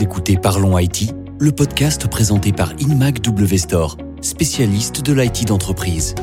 Écoutez Parlons IT, le podcast présenté par Inmac W spécialiste de l'IT d'entreprise.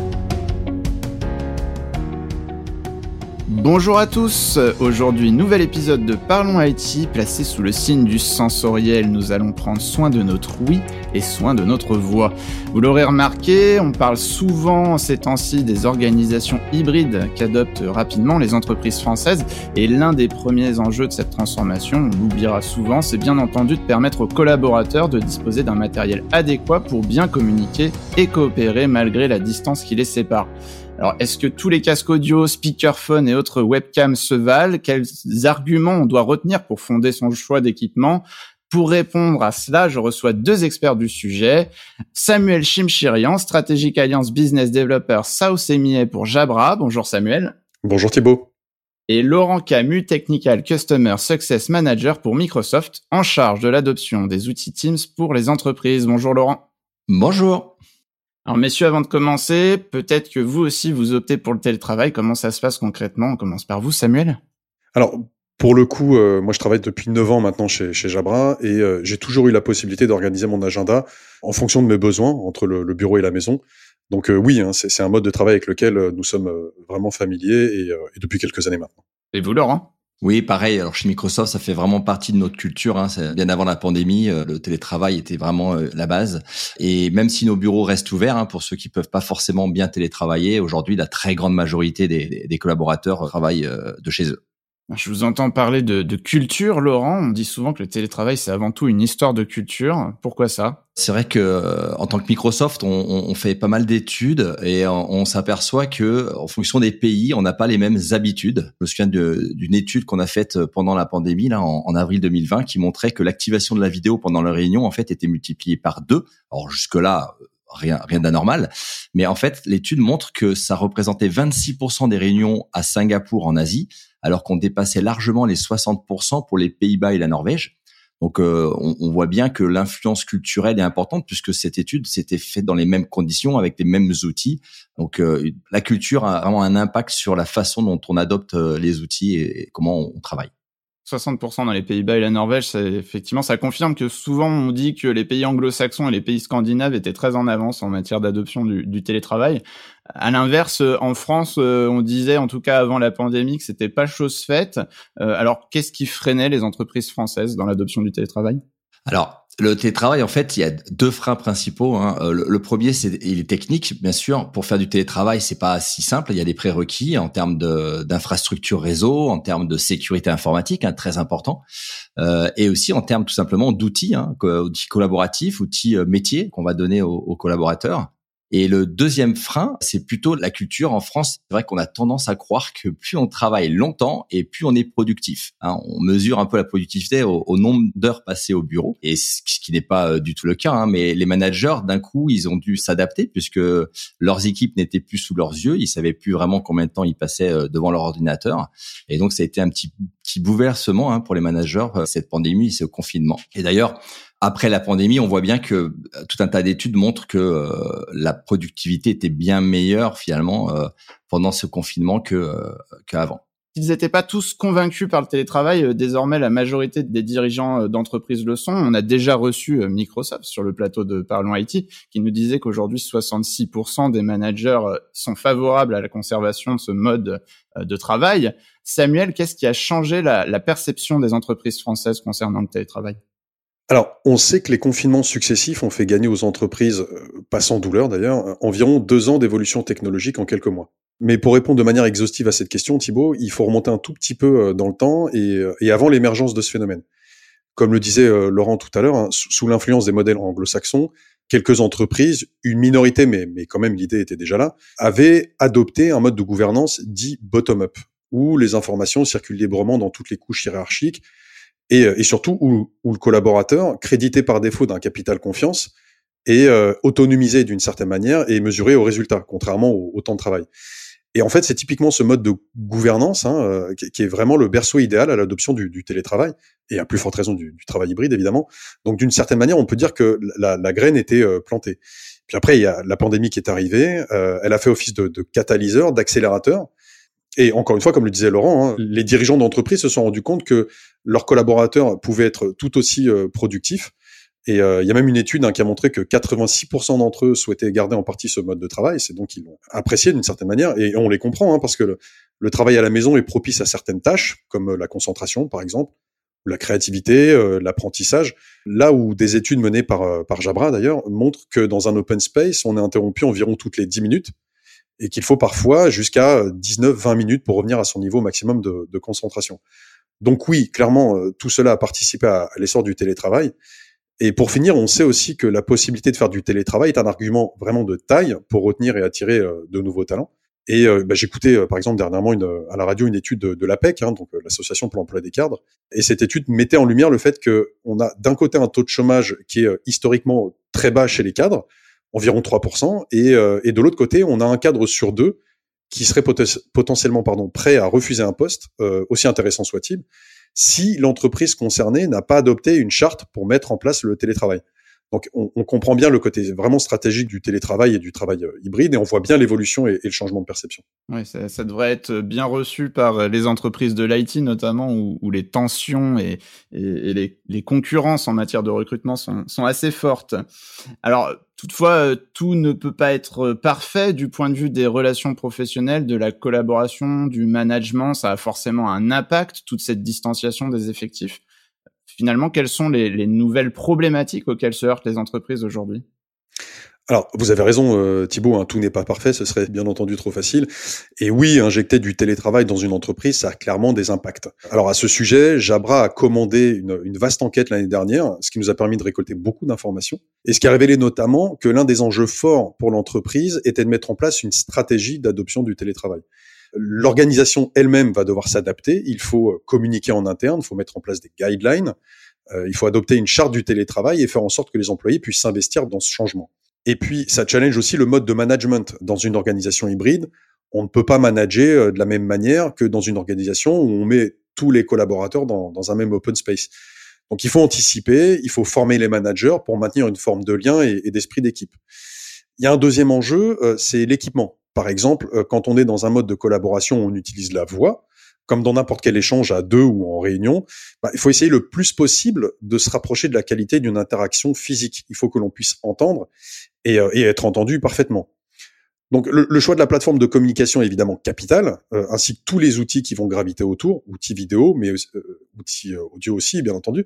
Bonjour à tous, aujourd'hui nouvel épisode de Parlons IT placé sous le signe du sensoriel. Nous allons prendre soin de notre oui et soin de notre voix. Vous l'aurez remarqué, on parle souvent ces temps-ci des organisations hybrides qu'adoptent rapidement les entreprises françaises et l'un des premiers enjeux de cette transformation, on l'oubliera souvent, c'est bien entendu de permettre aux collaborateurs de disposer d'un matériel adéquat pour bien communiquer et coopérer malgré la distance qui les sépare. Alors, est-ce que tous les casques audio, speakerphone et autres webcams se valent? Quels arguments on doit retenir pour fonder son choix d'équipement? Pour répondre à cela, je reçois deux experts du sujet. Samuel Chimchirian, Strategic Alliance Business Developer South EMEA pour Jabra. Bonjour Samuel. Bonjour Thibault. Et Laurent Camus, Technical Customer Success Manager pour Microsoft, en charge de l'adoption des outils Teams pour les entreprises. Bonjour Laurent. Bonjour. Alors messieurs, avant de commencer, peut-être que vous aussi vous optez pour le télétravail. Comment ça se passe concrètement? On commence par vous, Samuel. Alors pour le coup, euh, moi je travaille depuis 9 ans maintenant chez, chez Jabra et euh, j'ai toujours eu la possibilité d'organiser mon agenda en fonction de mes besoins entre le, bureau et la maison. Donc euh, oui, hein, c'est un mode de travail avec lequel nous sommes vraiment familiers et, et depuis quelques années maintenant. Et vous, Laurent? Oui, pareil. Alors chez Microsoft, ça fait vraiment partie de notre culture. Hein. Bien avant la pandémie, euh, le télétravail était vraiment euh, la base. Et même si nos bureaux restent ouverts hein, pour ceux qui peuvent pas forcément bien télétravailler, aujourd'hui, la très grande majorité des, des collaborateurs travaillent euh, de chez eux. Je vous entends parler de, de, culture, Laurent. On dit souvent que le télétravail, c'est avant tout une histoire de culture. Pourquoi ça? C'est vrai que euh, en tant que Microsoft, on, on fait pas mal d'études et on, s'aperçoit que en fonction des pays, on n'a pas les mêmes habitudes. Je me souviens d'une étude qu'on a faite pendant la pandémie, là, en, avril 2020, qui montrait que l'activation de la vidéo pendant la réunion, en fait, était multipliée par deux. Alors jusque-là, rien, rien d'anormal. Mais en fait, l'étude montre que ça représentait 26% des réunions à Singapour en Asie, alors qu'on dépassait largement les 60% pour les Pays-Bas et la Norvège. Donc euh, on, voit bien que l'influence culturelle est importante puisque cette étude s'était faite dans les mêmes conditions avec les mêmes outils. Donc euh, la culture a vraiment un impact sur la façon dont on adopte euh, les outils et comment on travaille. 60% dans les Pays-Bas et la Norvège, ça, effectivement, ça confirme que souvent on dit que les pays anglo-saxons et les pays scandinaves étaient très en avance en matière d'adoption du, du, télétravail. À l'inverse, en France, euh, on disait, en tout cas avant la pandémie, que c'était pas chose faite. Euh, alors, qu'est-ce qui freinait les entreprises françaises dans l'adoption du télétravail? Alors, le télétravail, en fait, il y a deux freins principaux. Hein. Euh, le, premier, c'est il est technique, bien sûr. Pour faire du télétravail, c'est pas si simple. Il y a des prérequis en termes d'infrastructure réseau, en termes de sécurité informatique, hein, très important, euh, et aussi en termes tout simplement d'outils, hein, outils collaboratifs, outils euh, métiers qu'on va donner aux collaborateurs. Et le deuxième frein, c'est plutôt la culture. En France, c'est vrai qu'on a tendance à croire que plus on travaille longtemps et plus on est productif. Hein, on mesure un peu la productivité au, nombre d'heures passées au bureau, et ce qui n'est pas euh, du tout le cas. Hein, mais les managers, d'un coup, ils ont dû s'adapter puisque leurs équipes n'étaient plus sous leurs yeux. Ils savaient plus vraiment combien de temps ils passaient euh, devant leur ordinateur. Et donc, ça a été un petit petit bouleversement hein, pour les managers euh, cette pandémie, ce confinement. Et d'ailleurs, après la pandémie, on voit bien que euh, tout un tas d'études montrent que euh, la productivité était bien meilleure finalement euh, pendant ce confinement que qu'avant. Ils n'étaient pas tous convaincus par le télétravail. Désormais, la majorité des dirigeants d'entreprises le sont. On a déjà reçu Microsoft sur le plateau de Parlons IT, qui nous disait qu'aujourd'hui, 66% des managers sont favorables à la conservation de ce mode de travail. Samuel, qu'est-ce qui a changé la, la perception des entreprises françaises concernant le télétravail? Alors, on sait que les confinements successifs ont fait gagner aux entreprises, euh, pas sans douleur d'ailleurs, environ deux ans d'évolution technologique en quelques mois. Mais pour répondre de manière exhaustive à cette question, Thibault, il faut remonter un tout petit peu euh, dans le temps et, euh, et avant l'émergence de ce phénomène. Comme le disait Laurent tout à l'heure, hein, sous l'influence des modèles anglo-saxons, quelques entreprises, une minorité, mais, mais quand même l'idée était déjà là, avaient adopté un mode de gouvernance dit bottom-up, où les informations circulent librement dans toutes les couches hiérarchiques, et, euh, et surtout où, où, le collaborateur, crédité par défaut d'un capital confiance, est euh, autonomisé d'une certaine manière et mesuré au résultat, contrairement au, temps de travail. Et en fait, c'est typiquement ce mode de gouvernance hein, euh, qui, qui, est vraiment le berceau idéal à l'adoption du, du, télétravail et à plus forte raison du, du travail hybride, évidemment. Donc, d'une certaine manière, on peut dire que la, la graine était plantée. Puis après, il y a la pandémie qui est arrivée. elle a fait office de, de catalyseur, d'accélérateur. Et encore une fois, comme le disait Laurent, hein, les dirigeants d'entreprise se sont rendus compte que leurs collaborateurs pouvaient être tout aussi euh, productifs. Et euh, il y a même une étude hein, qui a montré que 86% d'entre eux souhaitaient garder en partie ce mode de travail. C'est donc ils l'ont apprécié d'une certaine manière. Et on les comprend, hein, parce que le, travail à la maison est propice à certaines tâches, comme la concentration, par exemple, la créativité, l'apprentissage. Là où des études menées par, par Jabra, d'ailleurs, montrent que dans un open space, on est interrompu environ toutes les 10 minutes et qu'il faut parfois jusqu'à 19-20 minutes pour revenir à son niveau maximum de, concentration. Donc oui, clairement, euh, tout cela a participé à, l'essor du télétravail. Et pour finir, on sait aussi que la possibilité de faire du télétravail est un argument vraiment de taille pour retenir et attirer euh, de nouveaux talents. Et euh, bah, j'écoutais par exemple dernièrement à la radio une étude de, l'APEC, hein, donc l'association pour l'emploi des cadres, et cette étude mettait en lumière le fait que on a d'un côté un taux de chômage qui est historiquement très bas chez les cadres, environ 3%, et, euh, et de l'autre côté, on a un cadre sur deux qui serait potentiellement pardon, prêt à refuser un poste, euh, aussi intéressant soit-il, si l'entreprise concernée n'a pas adopté une charte pour mettre en place le télétravail. Donc on, comprend bien le côté vraiment stratégique du télétravail et du travail euh, hybride et on voit bien l'évolution et, le changement de perception. Oui, ça, devrait être bien reçu par euh, les entreprises de l'IT notamment où, les tensions et, les, concurrences en matière de recrutement sont, sont assez fortes. Alors toutefois, euh, tout ne peut pas être parfait du point de vue des relations professionnelles, de la collaboration, du management. Ça a forcément un impact, toute cette distanciation des effectifs finalement, quelles sont les, nouvelles problématiques auxquelles se heurtent les entreprises aujourd'hui? Alors, vous avez raison, euh, Thibault, hein, tout n'est pas parfait, ce serait bien entendu trop facile. Et oui, injecter du télétravail dans une entreprise, ça a clairement des impacts. Alors, à ce sujet, Jabra a commandé une, une vaste enquête l'année dernière, ce qui nous a permis de récolter beaucoup d'informations, et ce qui a révélé notamment que l'un des enjeux forts pour l'entreprise était de mettre en place une stratégie d'adoption du télétravail. L'organisation elle-même va devoir s'adapter. Il faut euh, communiquer en interne, il faut mettre en place des guidelines, euh, il faut adopter une charte du télétravail et faire en sorte que les employés puissent s'investir dans ce changement. Et puis, ça challenge aussi le mode de management dans une organisation hybride. On ne peut pas manager euh, de la même manière que dans une organisation où on met tous les collaborateurs dans, un même open space. Donc, il faut anticiper, il faut former les managers pour maintenir une forme de lien et, d'esprit d'équipe. Il y a un deuxième enjeu, c'est l'équipement. Par exemple, euh, quand on est dans un mode de collaboration, on utilise la voix, comme dans n'importe quel échange à deux ou en réunion, bah, il faut essayer le plus possible de se rapprocher de la qualité d'une interaction physique. Il faut que l'on puisse entendre et, euh, être entendu parfaitement. Donc le, choix de la plateforme de communication est évidemment capital, euh, ainsi que tous les outils qui vont graviter autour, outils vidéo, mais outils audio aussi, bien entendu.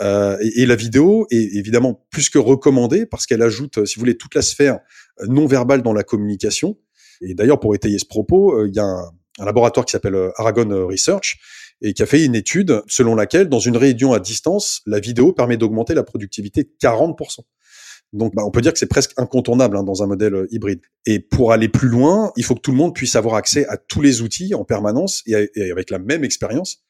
Et, la vidéo est évidemment plus que recommandée parce qu'elle ajoute, si vous voulez, toute la sphère non verbale dans la communication, et d'ailleurs, pour étayer ce propos, euh, il y a un, laboratoire qui s'appelle euh, Aragon Research et qui a fait une étude selon laquelle, dans une réunion à distance, la vidéo permet d'augmenter la productivité de 40%. Donc, bah, on peut dire que c'est presque incontournable hein, dans un modèle euh, hybride. Et pour aller plus loin, il faut que tout le monde puisse avoir accès à tous les outils en permanence et avec la même expérience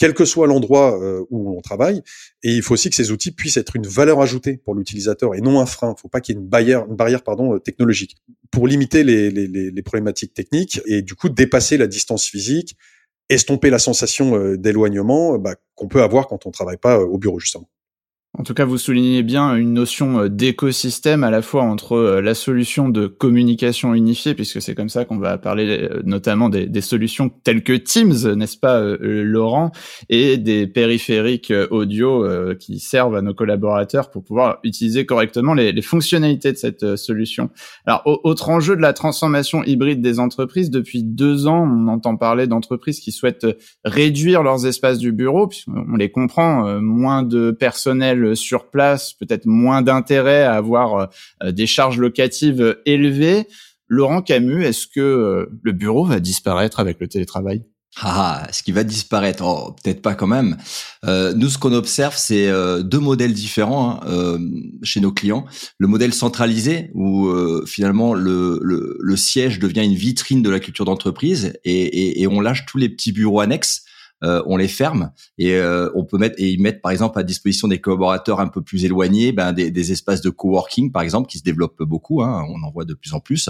quel que soit l'endroit euh, où on travaille. Et il faut aussi que ces outils puissent être une valeur ajoutée pour l'utilisateur et non un frein. Il ne faut pas qu'il y ait une barrière, euh, technologique pour limiter les, problématiques techniques et du coup dépasser la distance physique, estomper la sensation euh, d'éloignement bah, qu'on peut avoir quand on travaille pas au bureau justement. En tout cas, vous soulignez bien une notion euh, d'écosystème à la fois entre euh, la solution de communication unifiée, puisque c'est comme ça qu'on va parler euh, notamment des, solutions telles que Teams, n'est-ce pas, Laurent, et des périphériques audio qui servent à nos collaborateurs pour pouvoir utiliser correctement les, les fonctionnalités de cette solution. Alors, autre enjeu de la transformation hybride des entreprises, depuis deux ans, on entend parler d'entreprises qui souhaitent réduire leurs espaces du bureau, puisqu'on les comprend, moins de personnel sur place, peut-être moins d'intérêt à avoir euh, des charges locatives élevées. Laurent Camus, est-ce que euh, le bureau va disparaître avec le télétravail? Ah, ce qui va disparaître, oh, peut-être pas quand même. Euh, nous, ce qu'on observe, c'est deux modèles différents hein, chez nos clients. Le modèle centralisé, où finalement le, siège devient une vitrine de la culture d'entreprise et, on lâche tous les petits bureaux annexes euh, on les ferme et euh, on peut mettre et ils mettent par exemple à disposition des collaborateurs un peu plus éloignés ben, des, espaces de coworking par exemple qui se développent beaucoup. Hein, on en voit de plus en plus.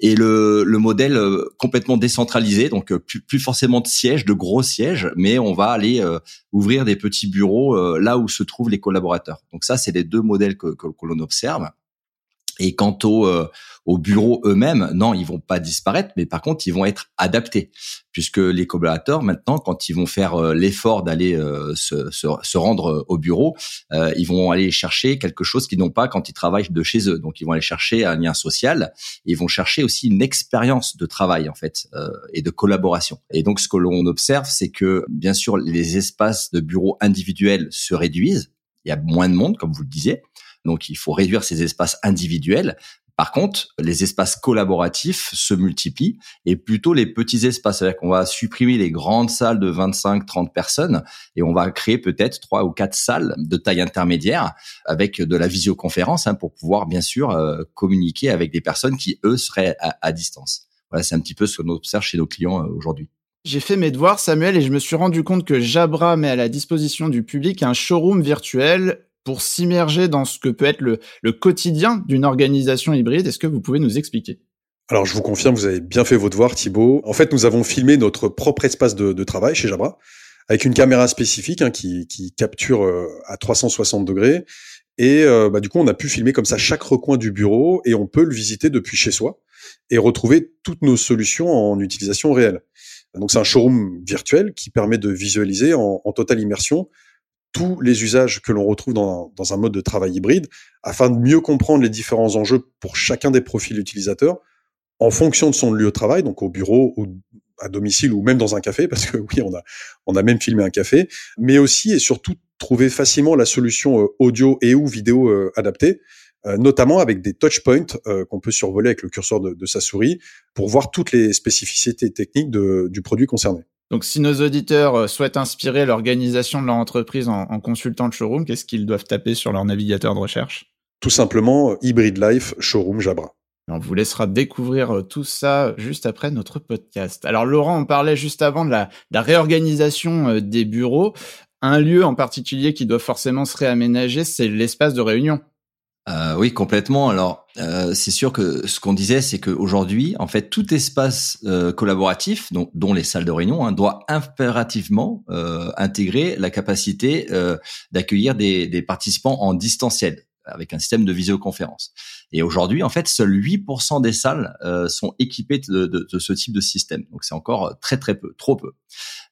Et le, modèle euh, complètement décentralisé, donc plus, forcément de sièges, de gros sièges, mais on va aller ouvrir des petits bureaux là où se trouvent les collaborateurs. Donc ça, c'est les deux modèles que, que l'on observe. Et quant au, euh, aux bureaux eux-mêmes, non, ils vont pas disparaître, mais par contre, ils vont être adaptés, puisque les collaborateurs, maintenant, quand ils vont faire euh, l'effort d'aller euh, se, se, se, rendre au bureau, ils vont aller chercher quelque chose qu'ils n'ont pas quand ils travaillent de chez eux. Donc, ils vont aller chercher un lien social, ils vont chercher aussi une expérience de travail, en fait, et de collaboration. Et donc, ce que l'on observe, c'est que, bien sûr, les espaces de bureaux individuels se réduisent, il y a moins de monde, comme vous le disiez, donc il faut réduire ces espaces individuels. Par contre, les espaces collaboratifs se multiplient et plutôt les petits espaces. C'est-à-dire qu'on va supprimer les grandes salles de 25, 30 personnes et on va créer peut-être trois ou quatre salles de taille intermédiaire avec de la visioconférence hein, pour pouvoir bien sûr euh, communiquer avec des personnes qui eux seraient à, distance. Voilà, c'est un petit peu ce qu'on observe chez nos clients euh, aujourd'hui. J'ai fait mes devoirs, Samuel, et je me suis rendu compte que Jabra met à la disposition du public un showroom virtuel pour s'immerger dans ce que peut être le, quotidien d'une organisation hybride. Est-ce que vous pouvez nous expliquer? Alors, je vous confirme, vous avez bien fait vos devoirs, Thibaut. En fait, nous avons filmé notre propre espace de, travail chez Jabra avec une caméra spécifique hein, qui, capture euh, à 360 degrés. Et euh, bah, du coup, on a pu filmer comme ça chaque recoin du bureau et on peut le visiter depuis chez soi et retrouver toutes nos solutions en utilisation réelle. Donc, c'est un showroom virtuel qui permet de visualiser en, en totale immersion tous les usages que l'on retrouve dans, un mode de travail hybride, afin de mieux comprendre les différents enjeux pour chacun des profils utilisateurs, en fonction de son lieu de travail, donc au bureau ou à domicile ou même dans un café, parce que oui, on a, on a même filmé un café, mais aussi et surtout trouver facilement la solution euh, audio et ou vidéo euh, adaptée, euh, notamment avec des touchpoints qu'on peut survoler avec le curseur de, sa souris pour voir toutes les spécificités techniques du produit concerné. Donc, si nos auditeurs euh, souhaitent inspirer l'organisation de leur entreprise en, consultant le showroom, qu'est-ce qu'ils doivent taper sur leur navigateur de recherche? Tout simplement, Hybrid Life Showroom Jabra. On vous laissera découvrir euh, tout ça juste après notre podcast. Alors Laurent, on parlait juste avant de la, de la réorganisation euh, des bureaux. Un lieu en particulier qui doit forcément se réaménager, c'est l'espace de réunion. Euh, oui, complètement. Alors, euh, c'est sûr que ce qu'on disait, c'est qu'aujourd'hui, en fait, tout espace euh, collaboratif, dont, dont, les salles de réunion, hein, doit impérativement euh, intégrer la capacité euh, d'accueillir des, des, participants en distanciel avec un système de visioconférence. Et aujourd'hui, en fait, seuls 8% des salles euh, sont équipées de, de, de, ce type de système. Donc c'est encore très très peu, trop peu.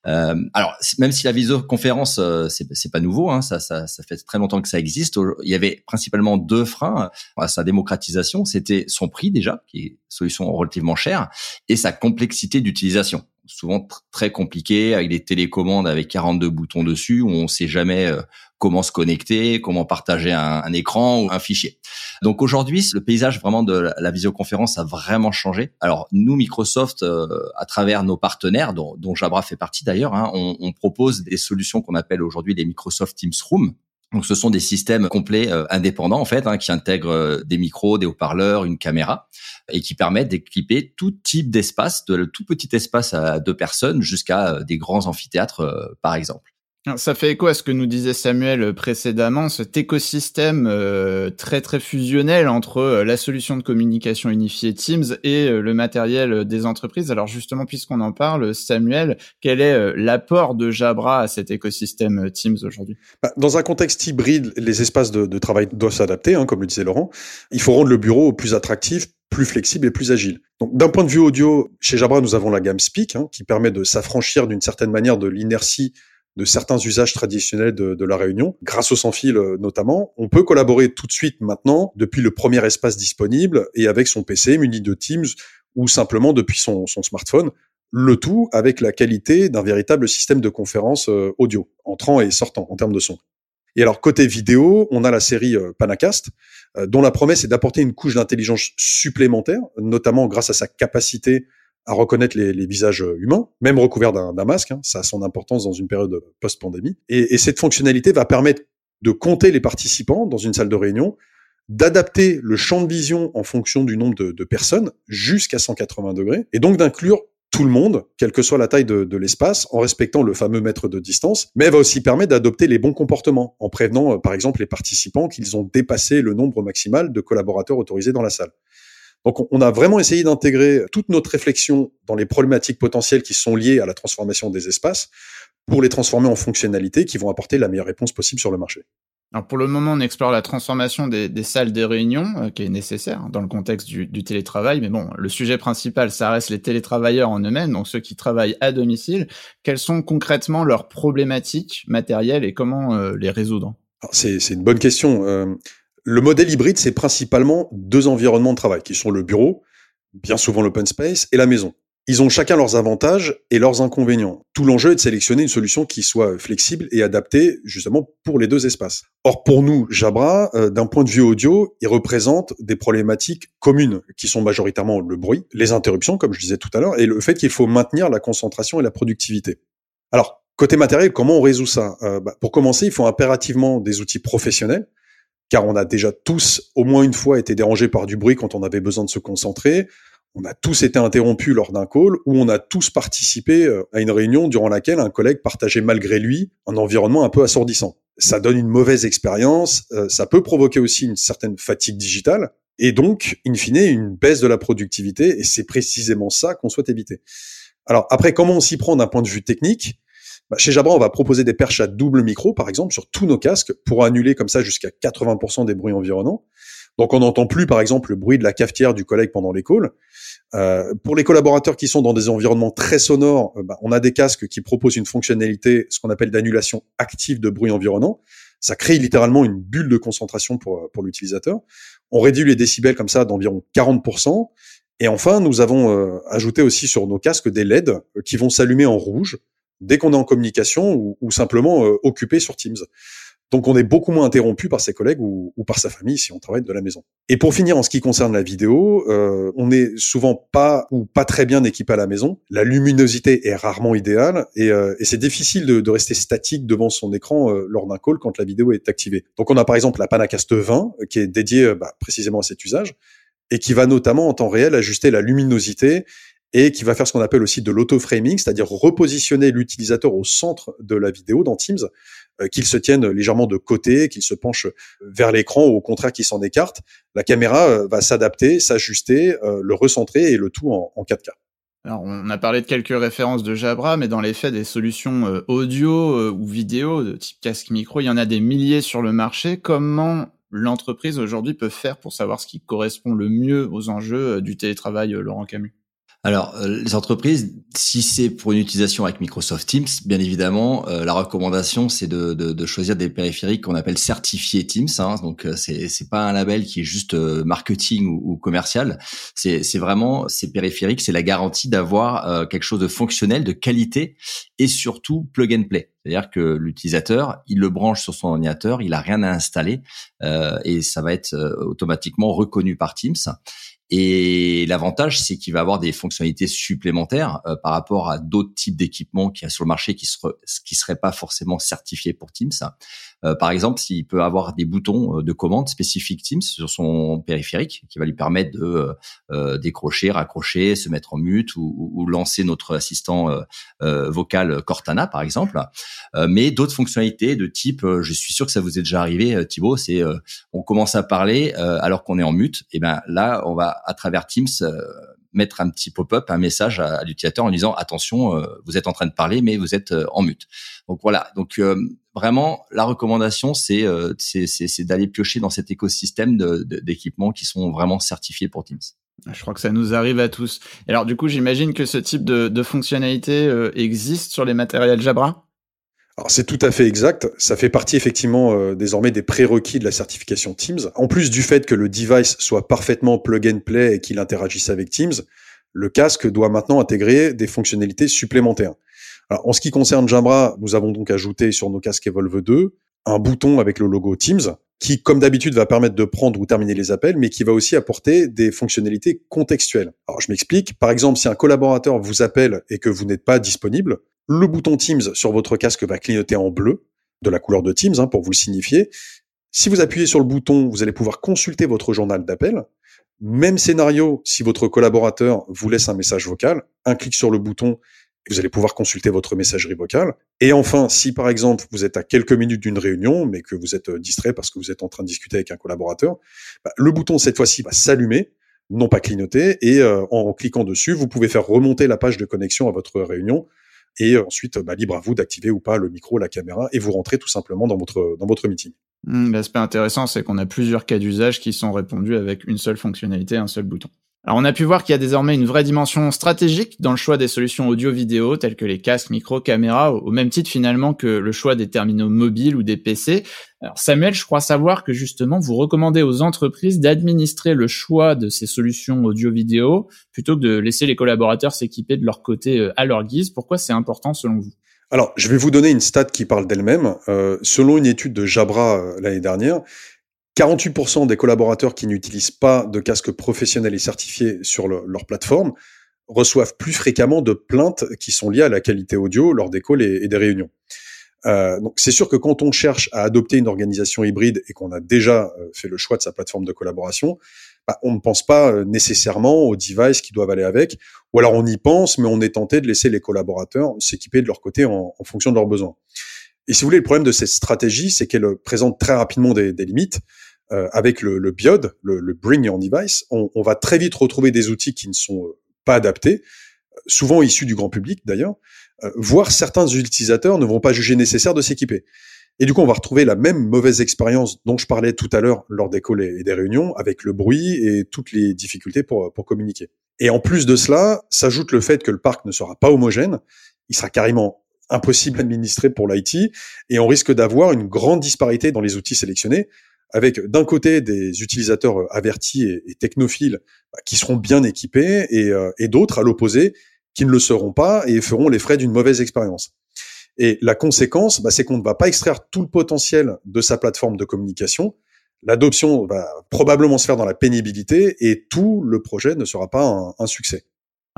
Euh, alors même si la visioconférence euh, c'est pas nouveau, hein, ça, ça, ça fait très longtemps que ça existe. Il y avait principalement deux freins à sa démocratisation. C'était son prix déjà, qui est une solution relativement chère, et sa complexité d'utilisation souvent très compliqué avec des télécommandes avec 42 boutons dessus où on sait jamais euh, comment se connecter, comment partager un, écran ou un fichier. Donc aujourd'hui, le paysage vraiment de la visioconférence a vraiment changé. Alors nous, Microsoft, euh, à travers nos partenaires, dont, dont Jabra fait partie d'ailleurs, hein, on, on, propose des solutions qu'on appelle aujourd'hui les Microsoft Teams Room. Donc, ce sont des systèmes complets euh, indépendants en fait, hein, qui intègrent euh, des micros, des haut-parleurs, une caméra, et qui permettent d'équiper tout type d'espace, de tout petit espace à deux personnes jusqu'à des grands amphithéâtres, par exemple. Ça fait écho à ce que nous disait Samuel euh, précédemment, cet écosystème euh, très très fusionnel entre euh, la solution de communication unifiée Teams et le matériel des entreprises. Alors justement, puisqu'on en parle, Samuel, quel est l'apport de Jabra à cet écosystème Teams aujourd'hui? Bah, Dans un contexte hybride, les espaces de, travail doivent s'adapter, hein, comme le disait Laurent. Il faut rendre le bureau plus attractif, plus flexible et plus agile. Donc d'un point de vue audio, chez Jabra, nous avons la gamme Speak, hein, qui permet de s'affranchir d'une certaine manière de l'inertie de certains usages traditionnels de, la réunion, grâce au sans-fil euh, notamment. On peut collaborer tout de suite maintenant depuis le premier espace disponible et avec son PC muni de Teams ou simplement depuis son, smartphone. Le tout avec la qualité d'un véritable système de conférence euh, audio, entrant et sortant en termes de son. Et alors côté vidéo, on a la série euh, Panacast, dont la promesse est d'apporter une couche d'intelligence supplémentaire, notamment grâce à sa capacité à reconnaître les, visages humains, même recouverts d'un masque. Hein, ça a son importance dans une période post-pandémie. Et, et, cette fonctionnalité va permettre de compter les participants dans une salle de réunion, d'adapter le champ de vision en fonction du nombre de, personnes jusqu'à 180 degrés, et donc d'inclure tout le monde, quelle que soit la taille de, de l'espace, en respectant le fameux mètre de distance, mais elle va aussi permettre d'adopter les bons comportements, en prévenant euh, par exemple les participants qu'ils ont dépassé le nombre maximal de collaborateurs autorisés dans la salle. Donc, on a vraiment essayé d'intégrer toute notre réflexion dans les problématiques potentielles qui sont liées à la transformation des espaces pour les transformer en fonctionnalités qui vont apporter la meilleure réponse possible sur le marché. Alors pour le moment, on explore la transformation des, salles de réunion euh, qui est nécessaire dans le contexte du, télétravail. Mais bon, le sujet principal, ça reste les télétravailleurs en eux-mêmes, donc ceux qui travaillent à domicile. Quelles sont concrètement leurs problématiques matérielles et comment euh, les résoudre? C'est une bonne question. Euh, le modèle hybride, c'est principalement deux environnements de travail qui sont le bureau, bien souvent l'open space, et la maison. Ils ont chacun leurs avantages et leurs inconvénients. Tout l'enjeu est de sélectionner une solution qui soit flexible et adaptée justement pour les deux espaces. Or pour nous, Jabra, euh, d'un point de vue audio, il représente des problématiques communes qui sont majoritairement le bruit, les interruptions comme je disais tout à l'heure, et le fait qu'il faut maintenir la concentration et la productivité. Alors côté matériel, comment on résout ça? Euh, bah, Pour commencer, il faut impérativement des outils professionnels car on a déjà tous au moins une fois été dérangés par du bruit quand on avait besoin de se concentrer on a tous été interrompus lors d'un call ou on a tous participé euh, à une réunion durant laquelle un collègue partageait malgré lui un environnement un peu assourdissant. Ça donne une mauvaise expérience, euh, ça peut provoquer aussi une certaine fatigue digitale et donc, in fine, une baisse de la productivité et c'est précisément ça qu'on souhaite éviter. Alors après, comment on s'y prend d'un point de vue technique? Bah, Chez Jabra, on va proposer des perches à double micro, par exemple, sur tous nos casques pour annuler comme ça jusqu'à 80% des bruits environnants. Donc on n'entend plus, par exemple, le bruit de la cafetière du collègue pendant calls. Euh, pour les collaborateurs qui sont dans des environnements très sonores, euh, bah, on a des casques qui proposent une fonctionnalité, ce qu'on appelle d'annulation active de bruit environnant. Ça crée littéralement une bulle de concentration pour, euh, pour l'utilisateur. On réduit les décibels comme ça d'environ 40%. Et enfin, nous avons ajouté aussi sur nos casques des LED qui vont s'allumer en rouge dès qu'on est en communication ou, simplement occupé sur Teams. Donc on est beaucoup moins interrompu par ses collègues ou, par sa famille si on travaille de la maison. Et pour finir, en ce qui concerne la vidéo, euh, on n'est souvent pas ou pas très bien équipé à la maison. La luminosité est rarement idéale et, euh, c'est difficile de, rester statique devant son écran euh, lors d'un call quand la vidéo est activée. Donc on a par exemple la Panacast 20 qui est dédiée bah, précisément à cet usage et qui va notamment en temps réel ajuster la luminosité et qui va faire ce qu'on appelle aussi de l'auto-framing, c'est-à-dire repositionner l'utilisateur au centre de la vidéo dans Teams, euh, qu'il se tienne légèrement de côté, qu'il se penche vers l'écran ou au contraire qu'il s'en écarte. La caméra euh, va s'adapter, s'ajuster, euh, le recentrer et le tout en, 4K. Alors, on a parlé de quelques références de Jabra, mais dans les faits, des solutions audio ou vidéo de type casque micro, il y en a des milliers sur le marché. Comment l'entreprise aujourd'hui peut faire pour savoir ce qui correspond le mieux aux enjeux du télétravail, Laurent Camus? Alors, euh, les entreprises, si c'est pour une utilisation avec Microsoft Teams, bien évidemment, euh, la recommandation, c'est de, de, de, choisir des périphériques qu'on appelle certifiés Teams. Hein, donc, euh, c'est c'est pas un label qui est juste marketing ou, ou commercial. C'est vraiment ces périphériques, c'est la garantie d'avoir quelque chose de fonctionnel, de qualité et surtout plug and play. C'est-à-dire que l'utilisateur, il le branche sur son ordinateur, il a rien à installer et ça va être automatiquement reconnu par Teams. Et l'avantage, c'est qu'il va avoir des fonctionnalités supplémentaires euh, par rapport à d'autres types d'équipements qu'il y a sur le marché qui ne qui seraient pas forcément certifiés pour Teams. Euh, par exemple, s'il peut avoir des boutons euh, de commande spécifiques Teams sur son périphérique, qui va lui permettre de euh, décrocher, raccrocher, se mettre en mute ou, lancer notre assistant vocal Cortana, par exemple. mais d'autres fonctionnalités de type, je suis sûr que ça vous est déjà arrivé, Thibaut, c'est on commence à parler alors qu'on est en mute. Et ben là, on va à travers Teams mettre un petit pop-up, un message à, l'utilisateur en disant attention, vous êtes en train de parler, mais vous êtes en mute. Donc voilà. Donc vraiment, la recommandation, c'est euh, d'aller piocher dans cet écosystème d'équipements qui sont vraiment certifiés pour Teams. Je crois que ça nous arrive à tous. Alors du coup, j'imagine que ce type de, de fonctionnalité euh, existe sur les matériels Jabra? Alors c'est tout à fait exact. Ça fait partie effectivement euh, désormais des prérequis de la certification Teams. En plus du fait que le device soit parfaitement plug and play et qu'il interagisse avec Teams, le casque doit maintenant intégrer des fonctionnalités supplémentaires. Alors, en ce qui concerne Jabra, nous avons donc ajouté sur nos casques Evolve 2 un bouton avec le logo Teams qui, comme d'habitude, va permettre de prendre ou terminer les appels, mais qui va aussi apporter des fonctionnalités contextuelles. Alors, je m'explique. Par exemple, si un collaborateur vous appelle et que vous n'êtes pas disponible, le bouton Teams sur votre casque va clignoter en bleu, de la couleur de Teams, hein, pour vous le signifier. Si vous appuyez sur le bouton, vous allez pouvoir consulter votre journal d'appel. Même scénario, si votre collaborateur vous laisse un message vocal, un clic sur le bouton vous allez pouvoir consulter votre messagerie vocale. Et enfin, si par exemple vous êtes à quelques minutes d'une réunion, mais que vous êtes euh, distrait parce que vous êtes en train de discuter avec un collaborateur, bah, le bouton cette fois-ci va s'allumer, non pas clignoter, et euh, en cliquant dessus, vous pouvez faire remonter la page de connexion à votre réunion. Et ensuite, bah, libre à vous d'activer ou pas le micro, la caméra, et vous rentrez tout simplement dans votre dans votre meeting. Hmm, l'aspect intéressant, c'est qu'on a plusieurs cas d'usage qui sont répondus avec une seule fonctionnalité, un seul bouton. Alors on a pu voir qu'il y a désormais une vraie dimension stratégique dans le choix des solutions audio-vidéo telles que les casques, micro, caméras, au même titre finalement que le choix des terminaux mobiles ou des PC. Samuel, je crois savoir que justement vous recommandez aux entreprises d'administrer le choix de ces solutions audio-vidéo plutôt que de laisser les collaborateurs s'équiper de leur côté euh, à leur guise. Pourquoi c'est important selon vous? Alors, je vais vous donner une stat qui parle d'elle-même. Euh, selon une étude de Jabra euh, l'année dernière, 48% des collaborateurs qui n'utilisent pas de casque professionnel et certifié sur leur plateforme reçoivent plus fréquemment de plaintes qui sont liées à la qualité audio lors des calls et, des réunions. Euh, c'est sûr que quand on cherche à adopter une organisation hybride et qu'on a déjà euh, fait le choix de sa plateforme de collaboration, bah, on ne pense pas euh, nécessairement aux devices qui doivent aller avec, ou alors on y pense, mais on est tenté de laisser les collaborateurs s'équiper de leur côté en, fonction de leurs besoins. Et si vous voulez, le problème de cette stratégie, c'est qu'elle présente très rapidement des, limites. Euh, avec le, le BIOD, le, le, Bring Your Device, on, on, va très vite retrouver des outils qui ne sont euh, pas adaptés, souvent issus du grand public d'ailleurs, euh, voire certains utilisateurs ne vont pas juger nécessaire de s'équiper. Et du coup, on va retrouver la même mauvaise expérience dont je parlais tout à l'heure lors des calls et des réunions, avec le bruit et toutes les difficultés pour, pour communiquer. Et en plus de cela, s'ajoute le fait que le parc ne sera pas homogène, il sera carrément impossible à administrer pour l'IT, et on risque d'avoir une grande disparité dans les outils sélectionnés, avec d'un côté des utilisateurs avertis et, technophiles bah, qui seront bien équipés et, euh, et d'autres à l'opposé qui ne le seront pas et feront les frais d'une mauvaise expérience. Et la conséquence, bah, c'est qu'on ne va pas extraire tout le potentiel de sa plateforme de communication. L'adoption va probablement se faire dans la pénibilité et tout le projet ne sera pas un succès.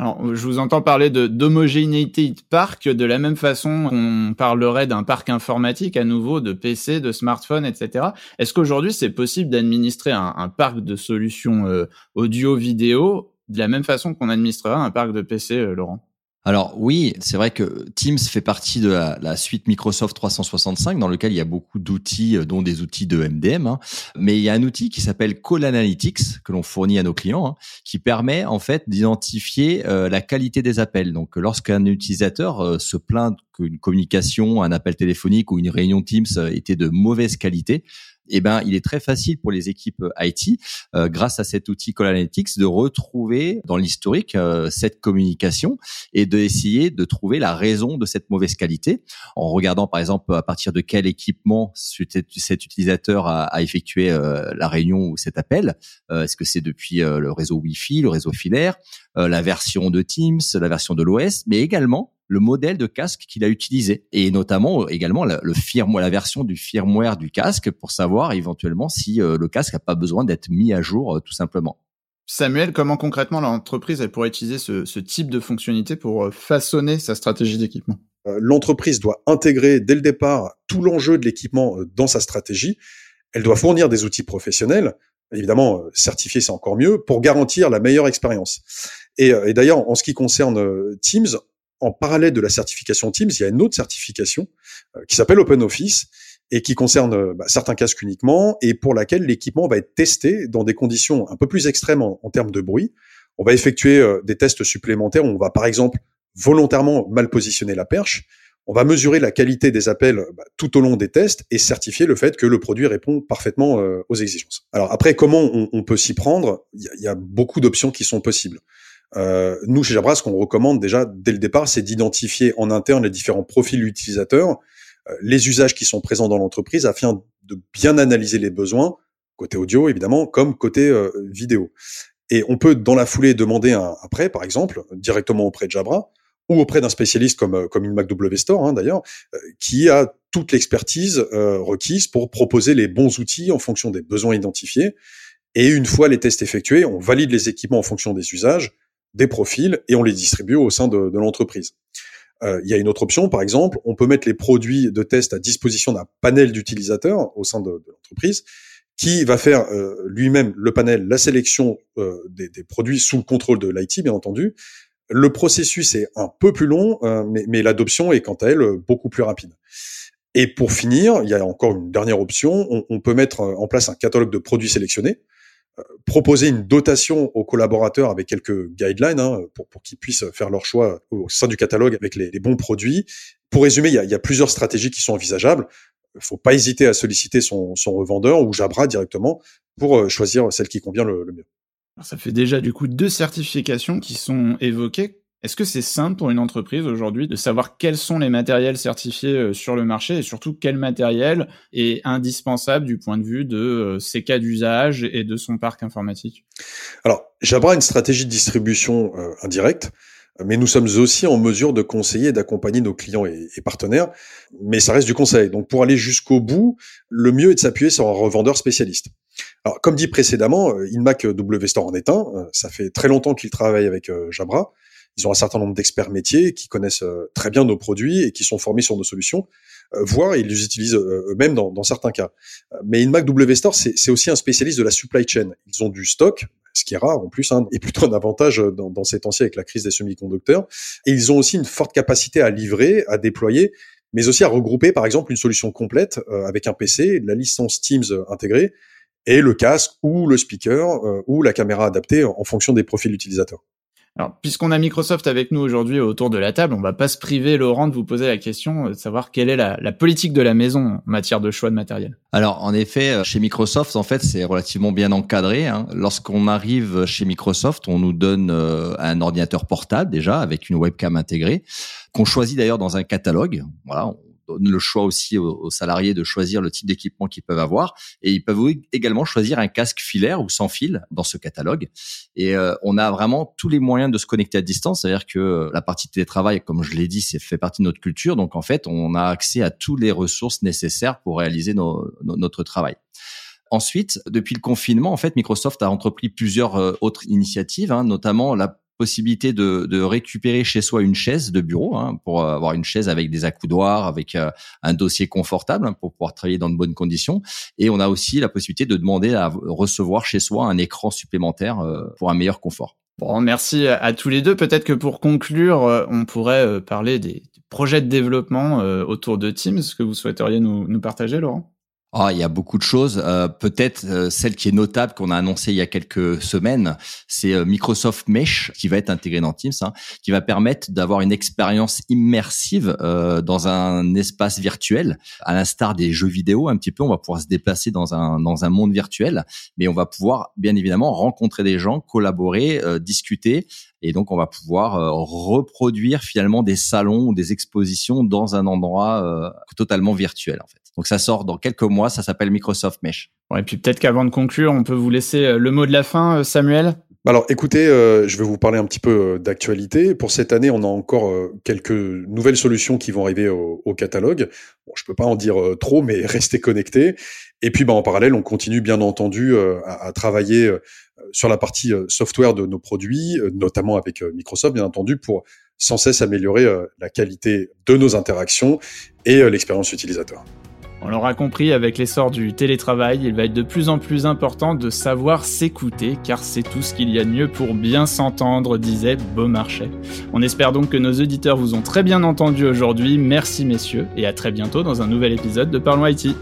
Alors, je vous entends parler de d'homogénéité de parc de la même façon qu'on parlerait d'un parc informatique à nouveau, de PC, de smartphones, etc. Est-ce qu'aujourd'hui c'est possible d'administrer un, parc de solutions euh, audio-vidéo de la même façon qu'on administrera un parc de PC, euh, Laurent? Alors oui, c'est vrai que Teams fait partie de la, suite Microsoft 365 dans lequel il y a beaucoup d'outils, euh, dont des outils de MDM. Hein. Mais il y a un outil qui s'appelle Call Analytics que l'on fournit à nos clients, hein, qui permet en fait d'identifier euh, la qualité des appels. Donc lorsqu'un utilisateur euh, se plaint qu'une communication, un appel téléphonique ou une réunion Teams était de mauvaise qualité, eh ben, il est très facile pour les équipes euh, IT, euh, grâce à cet outil Call Analytics, de retrouver dans l'historique euh, cette communication et d'essayer de trouver la raison de cette mauvaise qualité en regardant par exemple à partir de quel équipement cet utilisateur a effectué la réunion ou cet appel. Est-ce que c'est depuis le réseau Wi-Fi, le réseau filaire, la version de Teams, la version de l'OS, mais également le modèle de casque qu'il a utilisé et notamment euh, également le firmware, la version du firmware du casque pour savoir éventuellement si euh, le casque n'a pas besoin d'être mis à jour euh, tout simplement. Samuel, comment concrètement l'entreprise elle pourrait utiliser ce, ce type de fonctionnalité pour façonner sa stratégie d'équipement? L'entreprise doit intégrer dès le départ tout l'enjeu de l'équipement dans sa stratégie. Elle doit fournir des outils professionnels, évidemment certifiés c'est encore mieux, pour garantir la meilleure expérience. Et, et d'ailleurs, en ce qui concerne Teams, en parallèle de la certification Teams, il y a une autre certification euh, qui s'appelle Open Office et qui concerne euh, bah, certains casques uniquement et pour laquelle l'équipement va être testé dans des conditions un peu plus extrêmes en, termes de bruit. On va effectuer euh, des tests supplémentaires où on va par exemple volontairement mal positionner la perche. On va mesurer la qualité des appels bah, tout au long des tests et certifier le fait que le produit répond parfaitement aux exigences. Alors après, comment on, peut s'y prendre? Il y, a beaucoup d'options qui sont possibles. Euh, nous, chez Jabra, ce qu'on recommande déjà dès le départ, c'est d'identifier en interne les différents profils utilisateurs, euh, les usages qui sont présents dans l'entreprise, afin de bien analyser les besoins, côté audio évidemment, comme côté euh, vidéo. Et on peut, dans la foulée, demander un après, par exemple, directement auprès de Jabra, ou auprès d'un spécialiste comme comme une MacW Store hein, d'ailleurs, qui a toute l'expertise requise pour proposer les bons outils en fonction des besoins identifiés. Et une fois les tests effectués, on valide les équipements en fonction des usages des profils et on les distribue au sein de, de l'entreprise. Euh, il y a une autre option, par exemple, on peut mettre les produits de test à disposition d'un panel d'utilisateurs au sein de, de l'entreprise qui va faire euh, lui-même le panel, la sélection euh, des, produits sous le contrôle de l'IT, bien entendu. Le processus est un peu plus long, euh, mais, mais l'adoption est quant à elle beaucoup plus rapide. Et pour finir, il y a encore une dernière option, on, on peut mettre en place un catalogue de produits sélectionnés proposer une dotation aux collaborateurs avec quelques guidelines hein, pour, pour qu'ils puissent faire leur choix au sein du catalogue avec les, bons produits. Pour résumer, il y, a, y, a, plusieurs stratégies qui sont envisageables. Il faut pas hésiter à solliciter son, son revendeur ou Jabra directement pour choisir celle qui convient le, mieux. Ça fait déjà du coup deux certifications qui sont évoquées. Est-ce que c'est simple pour une entreprise aujourd'hui de savoir quels sont les matériels certifiés euh, sur le marché et surtout quel matériel est indispensable du point de vue de euh, ses cas d'usage et de son parc informatique? Alors, Jabra a une stratégie de distribution euh, indirecte, mais nous sommes aussi en mesure de conseiller et d'accompagner nos clients et, partenaires, mais ça reste du conseil. Donc pour aller jusqu'au bout, le mieux est de s'appuyer sur un revendeur spécialiste. Alors comme dit précédemment, InMac W Store en est un, ça fait très longtemps qu'il travaille avec Jabra, ils ont un certain nombre d'experts métiers qui connaissent euh, très bien nos produits et qui sont formés sur nos solutions, euh, voire ils les utilisent euh, eux-mêmes dans, certains cas. Mais InMac W Store, c'est aussi un spécialiste de la supply chain. Ils ont du stock, ce qui est rare en plus, hein, et plutôt un avantage dans, dans ces temps-ci avec la crise des semi-conducteurs. Et ils ont aussi une forte capacité à livrer, à déployer, mais aussi à regrouper par exemple une solution complète avec un PC, la licence Teams intégrée, et le casque ou le speaker ou la caméra adaptée en fonction des profils utilisateurs. Alors, puisqu'on a Microsoft avec nous aujourd'hui autour de la table, on va pas se priver, Laurent, de vous poser la question euh, de savoir quelle est la, politique de la maison en matière de choix de matériel. Alors, en effet, euh, chez Microsoft, en fait, c'est relativement bien encadré. Hein. Lorsqu'on arrive chez Microsoft, on nous donne euh, un ordinateur portable déjà avec une webcam intégrée qu'on choisit d'ailleurs dans un catalogue. Voilà, le choix aussi aux, salariés de choisir le type d'équipement qu'ils peuvent avoir. Et ils peuvent également choisir un casque filaire ou sans fil dans ce catalogue. Et euh, on a vraiment tous les moyens de se connecter à distance. C'est-à-dire que euh, la partie télétravail, comme je l'ai dit, c'est fait partie de notre culture. Donc en fait, on a accès à toutes les ressources nécessaires pour réaliser notre travail. Ensuite, depuis le confinement, en fait, Microsoft a entrepris plusieurs euh, autres initiatives, hein, notamment la possibilité de, de, récupérer chez soi une chaise de bureau hein, pour avoir une chaise avec des accoudoirs, avec euh, un dossier confortable hein, pour pouvoir travailler dans de bonnes conditions. Et on a aussi la possibilité de demander à recevoir chez soi un écran supplémentaire euh, pour un meilleur confort. Bon, merci à, tous les deux. Peut-être que pour conclure, euh, on pourrait parler des projets de développement autour de Teams que vous souhaiteriez nous, nous partager, Laurent? Ah, il y a beaucoup de choses. Euh, peut-être euh, celle qui est notable qu'on a annoncée il y a quelques semaines, c'est euh, Microsoft Mesh qui va être intégré dans Teams, hein, qui va permettre d'avoir une expérience immersive dans un espace virtuel, à l'instar des jeux vidéo un petit peu. On va pouvoir se déplacer dans un dans un monde virtuel, mais on va pouvoir bien évidemment rencontrer des gens, collaborer, discuter, et donc on va pouvoir reproduire finalement des salons ou des expositions dans un endroit totalement virtuel en fait. Donc ça sort dans quelques mois, ça s'appelle Microsoft Mesh. et puis peut-être qu'avant de conclure, on peut vous laisser euh, le mot de la fin, euh, Samuel. Alors écoutez, euh, je vais vous parler un petit peu d'actualité. Pour cette année, on a encore quelques nouvelles solutions qui vont arriver au, catalogue. Bon, je peux pas en dire trop, mais restez connectés. Et puis bah, en parallèle, on continue bien entendu à, à, travailler sur la partie software de nos produits, notamment avec Microsoft, bien entendu, pour sans cesse améliorer la qualité de nos interactions et l'expérience utilisateur. On l'aura compris, avec l'essor du télétravail, il va être de plus en plus important de savoir s'écouter, car c'est tout ce qu'il y a de mieux pour bien s'entendre, disait Beaumarchais. On espère donc que nos auditeurs vous ont très bien entendu aujourd'hui. Merci messieurs, et à très bientôt dans un nouvel épisode de Parlons IT.